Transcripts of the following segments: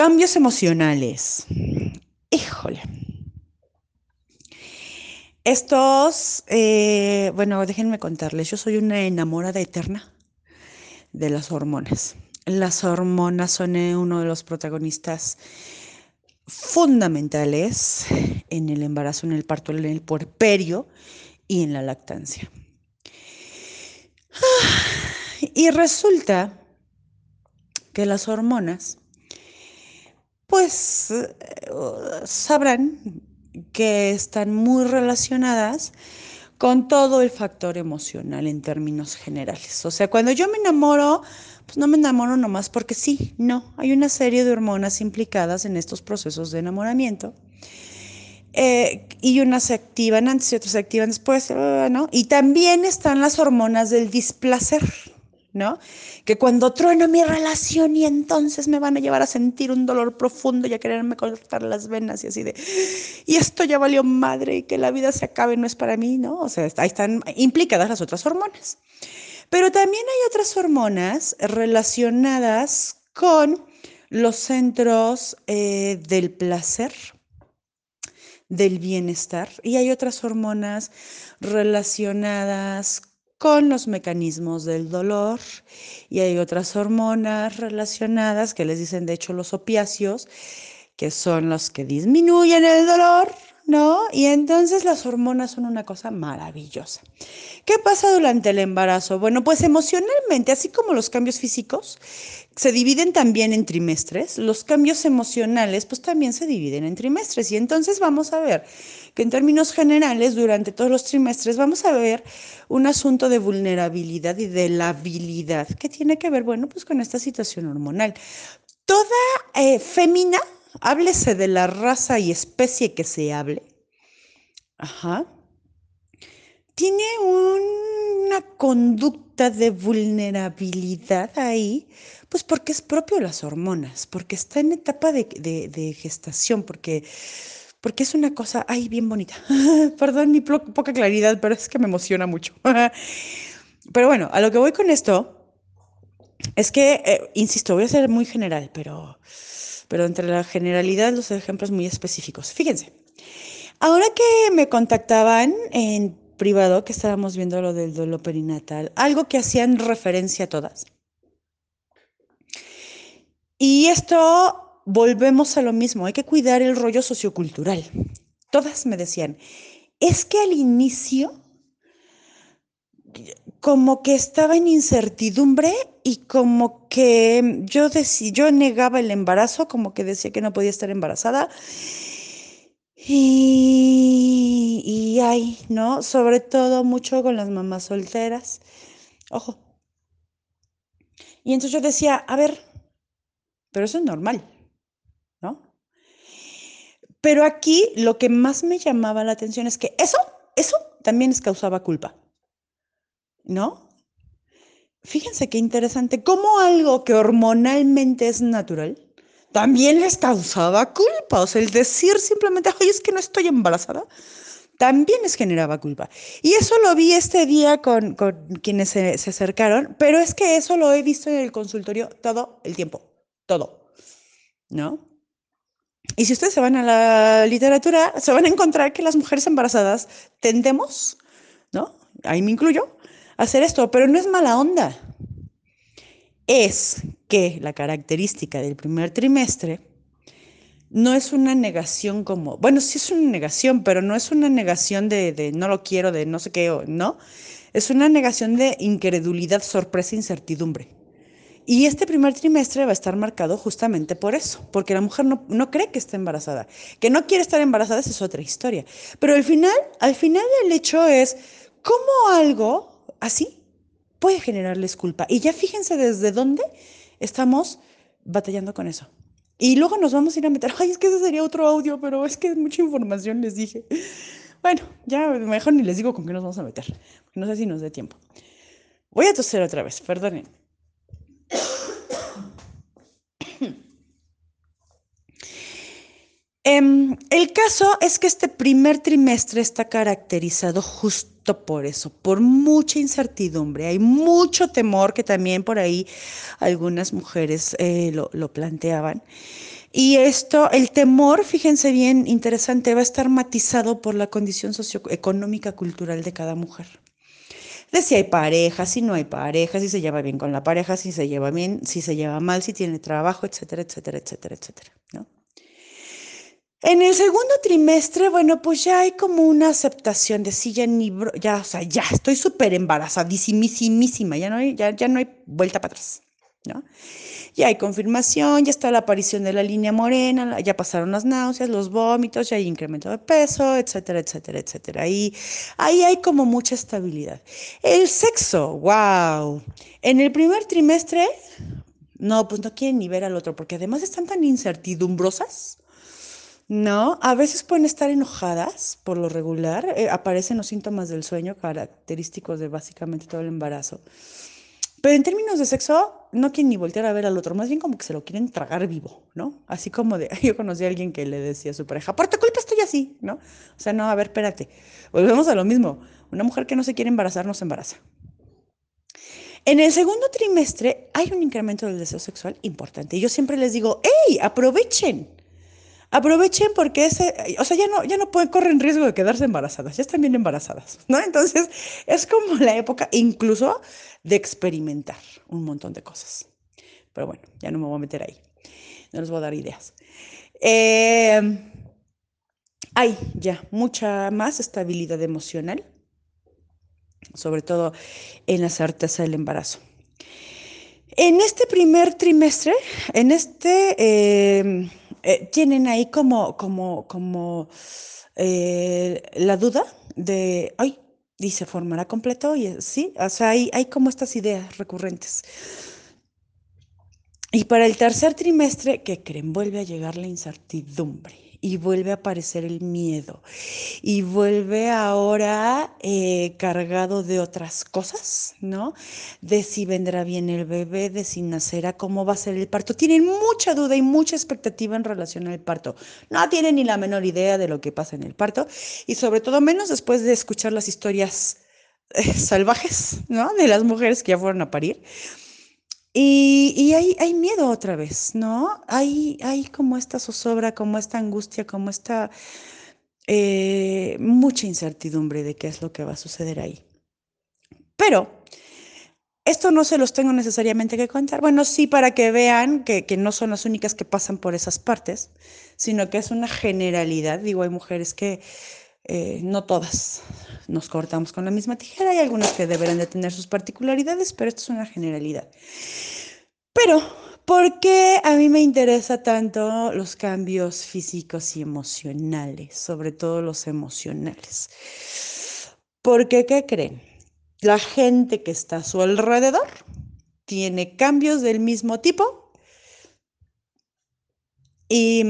Cambios emocionales. Híjole. Estos, eh, bueno, déjenme contarles, yo soy una enamorada eterna de las hormonas. Las hormonas son eh, uno de los protagonistas fundamentales en el embarazo, en el parto, en el puerperio y en la lactancia. Y resulta que las hormonas, pues eh, sabrán que están muy relacionadas con todo el factor emocional en términos generales. O sea, cuando yo me enamoro, pues no me enamoro nomás porque sí, no, hay una serie de hormonas implicadas en estos procesos de enamoramiento. Eh, y unas se activan antes y otras se activan después, ¿no? Y también están las hormonas del displacer, ¿no? Que cuando trueno mi relación y entonces me van a llevar a sentir un dolor profundo y a quererme cortar las venas y así de, y esto ya valió madre y que la vida se acabe no es para mí, ¿no? O sea, ahí están implicadas las otras hormonas. Pero también hay otras hormonas relacionadas con los centros eh, del placer, del bienestar, y hay otras hormonas relacionadas con los mecanismos del dolor. Y hay otras hormonas relacionadas que les dicen de hecho los opiáceos, que son los que disminuyen el dolor, ¿no? Y entonces las hormonas son una cosa maravillosa. ¿Qué pasa durante el embarazo? Bueno, pues emocionalmente, así como los cambios físicos se dividen también en trimestres, los cambios emocionales pues también se dividen en trimestres y entonces vamos a ver que en términos generales, durante todos los trimestres, vamos a ver un asunto de vulnerabilidad y de labilidad. ¿Qué tiene que ver? Bueno, pues con esta situación hormonal. Toda eh, fémina, háblese de la raza y especie que se hable, ajá, tiene una conducta de vulnerabilidad ahí, pues porque es propio de las hormonas, porque está en etapa de, de gestación, porque porque es una cosa, ay, bien bonita. Perdón mi poca claridad, pero es que me emociona mucho. pero bueno, a lo que voy con esto es que, eh, insisto, voy a ser muy general, pero, pero entre la generalidad los ejemplos muy específicos. Fíjense, ahora que me contactaban en privado, que estábamos viendo lo del dolor perinatal, algo que hacían referencia a todas. Y esto volvemos a lo mismo, hay que cuidar el rollo sociocultural. Todas me decían, es que al inicio como que estaba en incertidumbre y como que yo, yo negaba el embarazo, como que decía que no podía estar embarazada. Y, y hay, ¿no? Sobre todo mucho con las mamás solteras. Ojo. Y entonces yo decía, a ver, pero eso es normal. Pero aquí lo que más me llamaba la atención es que eso, eso también les causaba culpa. ¿No? Fíjense qué interesante, cómo algo que hormonalmente es natural, también les causaba culpa. O sea, el decir simplemente, ay, es que no estoy embarazada, también les generaba culpa. Y eso lo vi este día con, con quienes se, se acercaron, pero es que eso lo he visto en el consultorio todo el tiempo, todo. ¿No? Y si ustedes se van a la literatura, se van a encontrar que las mujeres embarazadas tendemos, ¿no? Ahí me incluyo, hacer esto, pero no es mala onda. Es que la característica del primer trimestre no es una negación como, bueno, sí es una negación, pero no es una negación de, de no lo quiero, de no sé qué, ¿no? Es una negación de incredulidad, sorpresa, incertidumbre. Y este primer trimestre va a estar marcado justamente por eso, porque la mujer no, no, cree que está embarazada. Que no quiere estar embarazada, esa es otra historia. Pero al final, al final el hecho es cómo algo así puede generarles culpa. Y ya fíjense desde dónde estamos batallando con eso. Y luego nos vamos a ir a meter, ay, es que ese sería otro audio, pero es que es mucha información, les dije. Bueno, ya mejor ni les digo con qué nos vamos a meter, no sé si nos dé tiempo. Voy a toser otra vez, perdonen. Em, el caso es que este primer trimestre está caracterizado justo por eso, por mucha incertidumbre. Hay mucho temor que también por ahí algunas mujeres eh, lo, planteaban. Y esto, el temor, fíjense bien, interesante, va a estar matizado por la condición socioeconómica cultural de cada mujer. De si hay pareja, si no hay pareja, si se lleva bien con la pareja, si se lleva bien, si se lleva mal, si tiene trabajo, etcétera, etcétera, etcétera, etcétera. ¿no? En el segundo trimestre, bueno, pues ya hay como una aceptación de sí, ya ni, ya, o sea, ya estoy súper embarazadísimísima, ya no hay, ya, ya no hay vuelta para atrás, ¿no? ya hay confirmación, ya está la aparición de la línea morena, ya pasaron las náuseas, los vómitos, ya hay incremento de peso, etcétera, etcétera, etcétera. Ahí, ahí hay como mucha estabilidad. El sexo, wow. En el primer trimestre, no, pues no quieren ni ver al otro, porque además están tan incertidumbrosas. No, a veces pueden estar enojadas por lo regular, eh, aparecen los síntomas del sueño característicos de básicamente todo el embarazo. Pero en términos de sexo, no quieren ni voltear a ver al otro, más bien como que se lo quieren tragar vivo, ¿no? Así como de, yo conocí a alguien que le decía a su pareja, por tu culpa estoy así, ¿no? O sea, no, a ver, espérate. Volvemos a lo mismo. Una mujer que no se quiere embarazar no se embaraza. En el segundo trimestre hay un incremento del deseo sexual importante. Y yo siempre les digo, ¡hey! Aprovechen. Aprovechen porque ese, o sea, ya no, ya no pueden, corren riesgo de quedarse embarazadas, ya están bien embarazadas, ¿no? Entonces, es como la época incluso de experimentar un montón de cosas. Pero bueno, ya no me voy a meter ahí, no les voy a dar ideas. Hay ya mucha más estabilidad emocional, sobre todo en la certeza del embarazo. En este primer trimestre, en este... Eh, eh, tienen ahí como, como, como eh, la duda de, ay, y se formará completo, y sí, o sea, hay, hay como estas ideas recurrentes. Y para el tercer trimestre, ¿qué creen? Vuelve a llegar la incertidumbre y vuelve a aparecer el miedo y vuelve ahora eh, cargado de otras cosas, ¿no? De si vendrá bien el bebé, de si nacerá, cómo va a ser el parto. Tienen mucha duda y mucha expectativa en relación al parto. No tienen ni la menor idea de lo que pasa en el parto y sobre todo menos después de escuchar las historias eh, salvajes, ¿no? De las mujeres que ya fueron a parir. Y, hay, miedo otra vez, ¿no? Hay, hay como esta zozobra, como esta angustia, como esta eh, mucha incertidumbre de qué es lo que va a suceder ahí. Pero esto no se los tengo necesariamente que contar. Bueno, sí, para que vean que, no son las únicas que pasan por esas partes, sino que es una generalidad. Digo, hay mujeres que eh, no todas nos cortamos con la misma tijera, hay algunas que deberán de tener sus particularidades, pero esto es una generalidad. Pero, ¿por qué a mí me interesa tanto los cambios físicos y emocionales, sobre todo los emocionales? Porque, ¿qué creen? La gente que está a su alrededor tiene cambios del mismo tipo y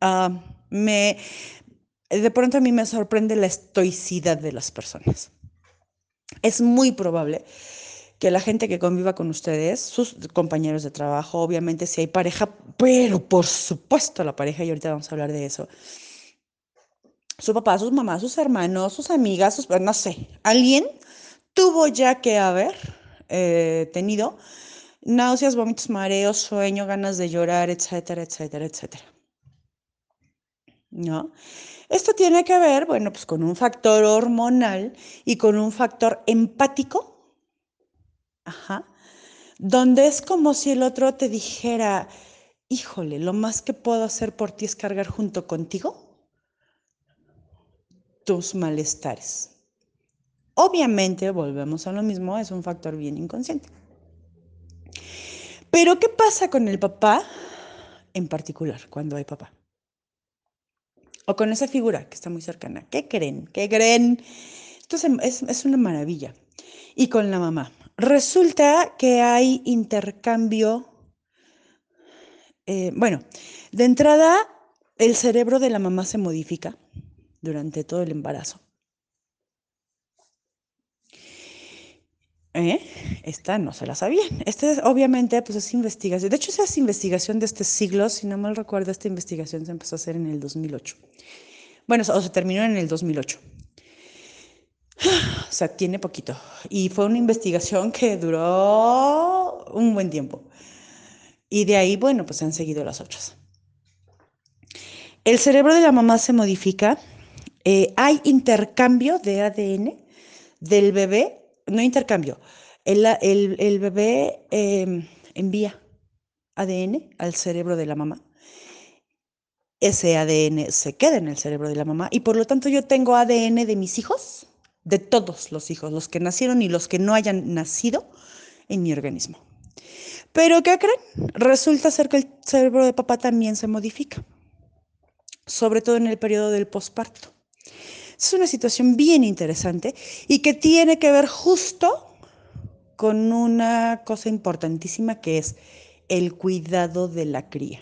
ah, me, de pronto a mí me sorprende la estoicidad de las personas. Es muy probable que la gente que conviva con ustedes, sus compañeros de trabajo, obviamente si hay pareja, pero por supuesto la pareja, y ahorita vamos a hablar de eso, su papá, sus mamás, sus hermanos, sus amigas, sus, no sé, alguien tuvo ya que haber eh, tenido náuseas, vómitos, mareos, sueño, ganas de llorar, etcétera, etcétera, etcétera. ¿No? Esto tiene que ver, bueno, pues con un factor hormonal y con un factor empático Ajá. Donde es como si el otro te dijera, híjole, lo más que puedo hacer por ti es cargar junto contigo tus malestares. Obviamente, volvemos a lo mismo, es un factor bien inconsciente. Pero, ¿qué pasa con el papá en particular cuando hay papá? O con esa figura que está muy cercana. ¿Qué creen? ¿Qué creen? Esto es, es una maravilla. Y con la mamá. Resulta que hay intercambio, eh, bueno, de entrada el cerebro de la mamá se modifica durante todo el embarazo. ¿Eh? Esta no se la sabían. Esta obviamente pues es investigación. De hecho, esa es investigación de este siglo. Si no mal recuerdo, esta investigación se empezó a hacer en el 2008. Bueno, o se terminó en el 2008. O sea, tiene poquito. Y fue una investigación que duró un buen tiempo. Y de ahí, bueno, pues han seguido las otras. El cerebro de la mamá se modifica. Eh, hay intercambio de ADN del bebé, no intercambio, el, bebé em, envía ADN al cerebro de la mamá. Ese ADN se queda en el cerebro de la mamá y por lo tanto yo tengo ADN de mis hijos, de todos los hijos, los que nacieron y los que no hayan nacido en mi organismo. Pero ¿qué creen? Resulta ser que el cerebro de papá también se modifica, sobre todo en el periodo del posparto. Es una situación bien interesante y que tiene que ver justo con una cosa importantísima que es el cuidado de la cría.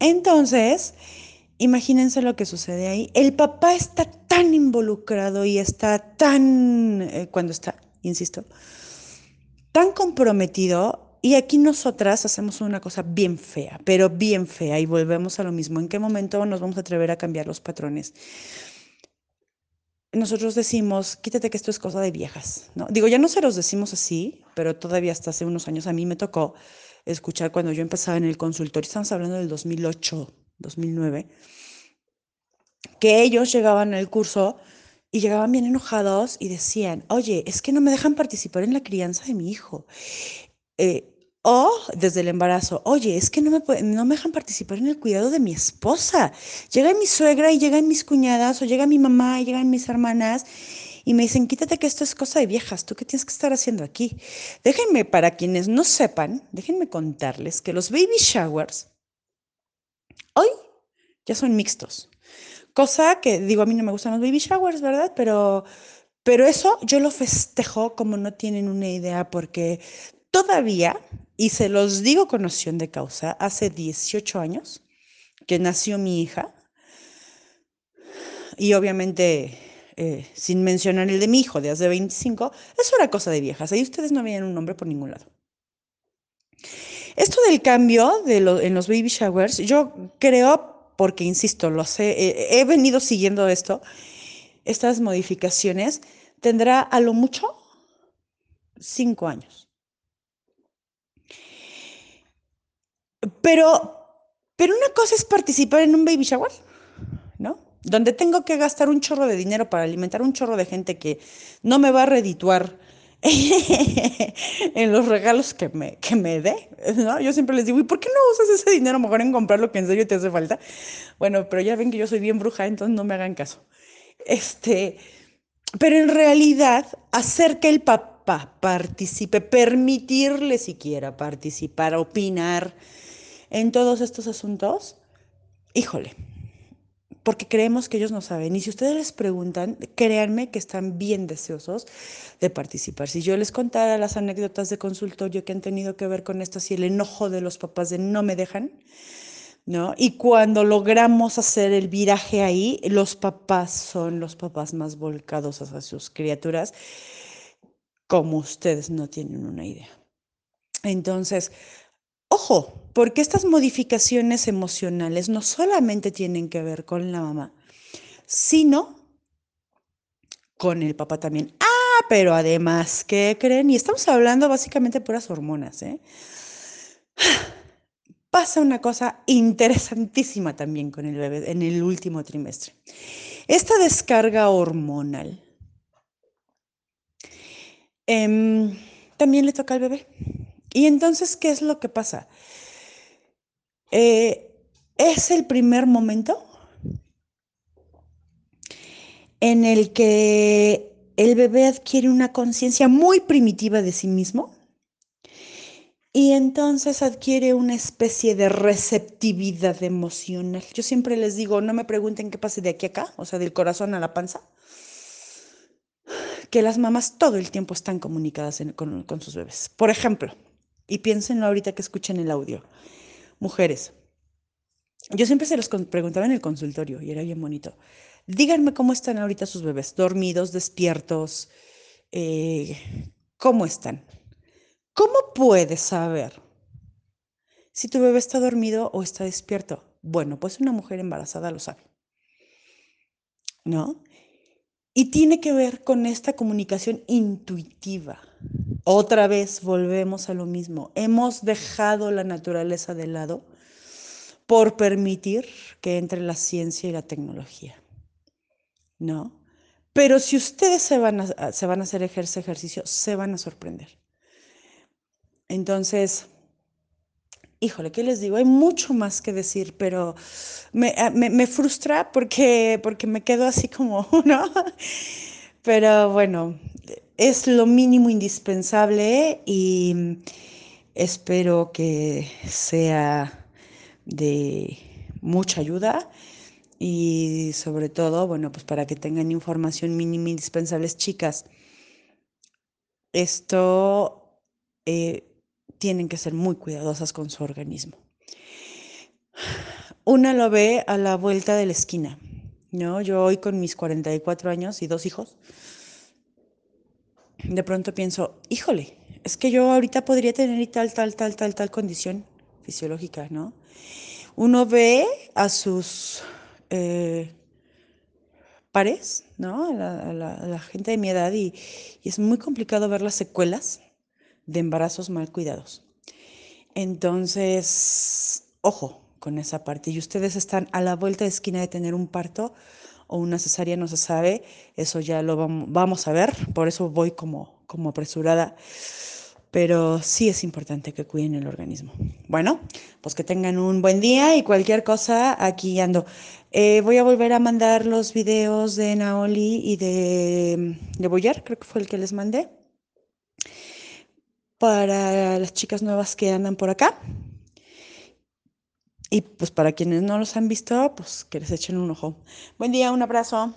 Entonces, imagínense lo que sucede ahí. El papá está tan involucrado y está tan, eh, cuando está, insisto, tan comprometido. Y aquí nosotras hacemos una cosa bien fea, pero bien fea, y volvemos a lo mismo. ¿En qué momento nos vamos a atrever a cambiar los patrones? nosotros decimos, quítate que esto es cosa de viejas, ¿no? Digo, ya no se los decimos así, pero todavía hasta hace unos años a mí me tocó escuchar cuando yo empezaba en el consultorio, estamos hablando del 2008, 2009, que ellos llegaban al curso y llegaban bien enojados y decían, oye, es que no me dejan participar en la crianza de mi hijo. Eh, o desde el embarazo, oye, es que no me, no me dejan participar en el cuidado de mi esposa. Llega mi suegra y llegan mis cuñadas, o llega mi mamá y llegan mis hermanas y me dicen, quítate que esto es cosa de viejas, ¿tú qué tienes que estar haciendo aquí? Déjenme, para quienes no sepan, déjenme contarles que los baby showers hoy ya son mixtos. Cosa que, digo, a mí no me gustan los baby showers, ¿verdad? Pero, pero eso yo lo festejo como no tienen una idea, porque todavía y se los digo con noción de causa, hace 18 años que nació mi hija, y obviamente eh, sin mencionar el de mi hijo de hace 25, eso era cosa de viejas, ahí ustedes no veían un nombre por ningún lado. Esto del cambio en los baby showers, yo creo, porque insisto, lo sé, he venido siguiendo esto, estas modificaciones, tendrá a lo mucho cinco años. Pero, pero una cosa es participar en un baby shower, ¿no? Donde tengo que gastar un chorro de dinero para alimentar un chorro de gente que no me va a redituar en los regalos que me, que me dé, ¿no? Yo siempre les digo, ¿y por qué no usas ese dinero mejor en comprar lo que en serio te hace falta? Bueno, pero ya ven que yo soy bien bruja, entonces no me hagan caso. Este, pero en realidad, hacer que el papá participe, permitirle siquiera participar, opinar, en todos estos asuntos, híjole, porque creemos que ellos no saben. Y si ustedes les preguntan, créanme que están bien deseosos de participar. Si yo les contara las anécdotas de consultorio que han tenido que ver con esto, y el enojo de los papás de no me dejan, ¿no? Y cuando logramos hacer el viraje ahí, los papás son los papás más volcados hacia sus criaturas, como ustedes no tienen una idea. Entonces, Ojo, porque estas modificaciones emocionales no solamente tienen que ver con la mamá, sino con el papá también. Ah, pero además, ¿qué creen? Y estamos hablando básicamente de puras hormonas, ¿eh? Pasa una cosa interesantísima también con el bebé en el último trimestre. Esta descarga hormonal em, también le toca al bebé. Y entonces, ¿qué es lo que pasa? Eh, es el primer momento en el que el bebé adquiere una conciencia muy primitiva de sí mismo y entonces adquiere una especie de receptividad emocional. Yo siempre les digo, no me pregunten qué pasa de aquí a acá, o sea, del corazón a la panza, que las mamás todo el tiempo están comunicadas con sus bebés. Por ejemplo, y piénsenlo ahorita que escuchen el audio. Mujeres, yo siempre se los preguntaba en el consultorio y era bien bonito. Díganme cómo están ahorita sus bebés, dormidos, despiertos, eh, ¿cómo están? ¿Cómo puedes saber si tu bebé está dormido o está despierto? Bueno, pues una mujer embarazada lo sabe. ¿No? Y tiene que ver con esta comunicación intuitiva Otra vez volvemos a lo mismo. Hemos dejado la naturaleza de lado por permitir que entre la ciencia y la tecnología. ¿No? Pero si ustedes se van a, se van a hacer ese ejercicio, se van a sorprender. Entonces, híjole, ¿qué les digo? Hay mucho más que decir, pero me, me frustra porque, porque me quedo así como, ¿no? Pero bueno, es lo mínimo indispensable y espero que sea de mucha ayuda y sobre todo, bueno, pues para que tengan información mínima indispensable, chicas, esto eh, tienen que ser muy cuidadosas con su organismo. Una lo ve a la vuelta de la esquina, ¿no? Yo hoy con mis 44 años y dos hijos, de pronto pienso, híjole, es que yo ahorita podría tener tal, tal, tal, tal, tal condición fisiológica, ¿no? Uno ve a sus eh, pares, ¿no? A la, gente de mi edad y, y es muy complicado ver las secuelas de embarazos mal cuidados. Entonces, ojo con esa parte. Y ustedes están a la vuelta de esquina de tener un parto o una cesárea, no se sabe. Eso ya lo vamos a ver. Por eso voy como, como apresurada. Pero sí es importante que cuiden el organismo. Bueno, pues que tengan un buen día y cualquier cosa, aquí ando. Eh, voy a volver a mandar los videos de Naoli y de, de Boyer, creo que fue el que les mandé para las chicas nuevas que andan por acá. Y pues para quienes no los han visto, pues que les echen un ojo. Buen día, un abrazo.